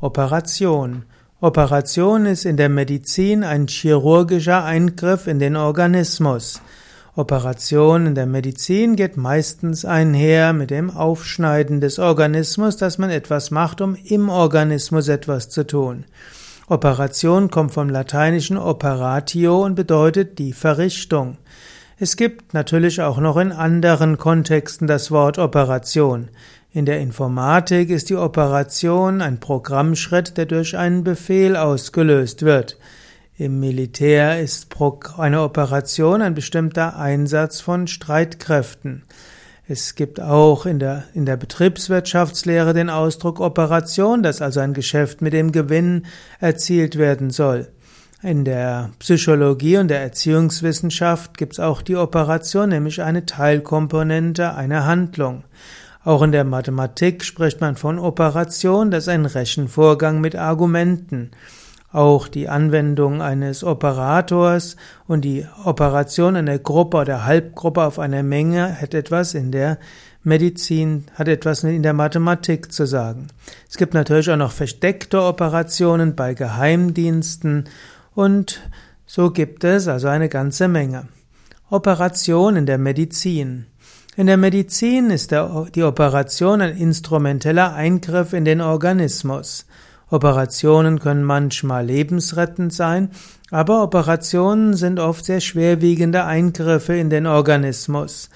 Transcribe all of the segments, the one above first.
Operation. Operation ist in der Medizin ein chirurgischer Eingriff in den Organismus. Operation in der Medizin geht meistens einher mit dem Aufschneiden des Organismus, dass man etwas macht, um im Organismus etwas zu tun. Operation kommt vom lateinischen operatio und bedeutet die Verrichtung. Es gibt natürlich auch noch in anderen Kontexten das Wort Operation. In der Informatik ist die Operation ein Programmschritt, der durch einen Befehl ausgelöst wird. Im Militär ist eine Operation ein bestimmter Einsatz von Streitkräften. Es gibt auch in der, in der Betriebswirtschaftslehre den Ausdruck Operation, dass also ein Geschäft mit dem Gewinn erzielt werden soll. In der Psychologie und der Erziehungswissenschaft gibt es auch die Operation, nämlich eine Teilkomponente einer Handlung. Auch in der Mathematik spricht man von Operation, das ist ein Rechenvorgang mit Argumenten. Auch die Anwendung eines Operators und die Operation einer Gruppe oder Halbgruppe auf einer Menge hat etwas in der Medizin, hat etwas in der Mathematik zu sagen. Es gibt natürlich auch noch versteckte Operationen bei Geheimdiensten und so gibt es also eine ganze Menge. Operation in der Medizin. In der Medizin ist der, die Operation ein instrumenteller Eingriff in den Organismus. Operationen können manchmal lebensrettend sein, aber Operationen sind oft sehr schwerwiegende Eingriffe in den Organismus.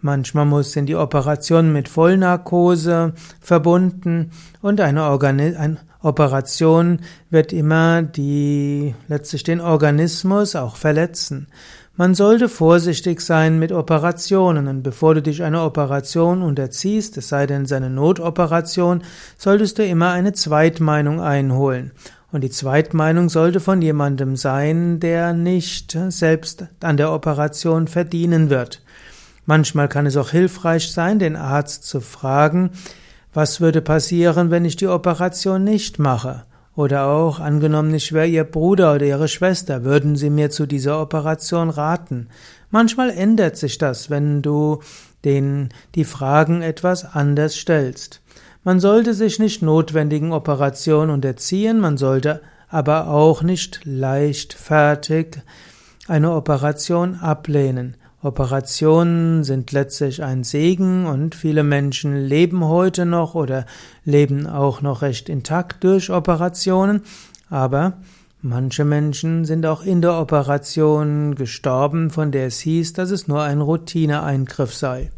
Manchmal muss in die Operation mit Vollnarkose verbunden und eine, Organi eine Operation wird immer die letztlich den Organismus auch verletzen. Man sollte vorsichtig sein mit Operationen und bevor du dich einer Operation unterziehst, es sei denn seine Notoperation, solltest du immer eine Zweitmeinung einholen. Und die Zweitmeinung sollte von jemandem sein, der nicht selbst an der Operation verdienen wird. Manchmal kann es auch hilfreich sein, den Arzt zu fragen, was würde passieren, wenn ich die Operation nicht mache? Oder auch, angenommen, ich wäre Ihr Bruder oder Ihre Schwester, würden Sie mir zu dieser Operation raten? Manchmal ändert sich das, wenn du den, die Fragen etwas anders stellst. Man sollte sich nicht notwendigen Operationen unterziehen, man sollte aber auch nicht leichtfertig eine Operation ablehnen. Operationen sind letztlich ein Segen und viele Menschen leben heute noch oder leben auch noch recht intakt durch Operationen, aber manche Menschen sind auch in der Operation gestorben, von der es hieß, dass es nur ein Routineeingriff sei.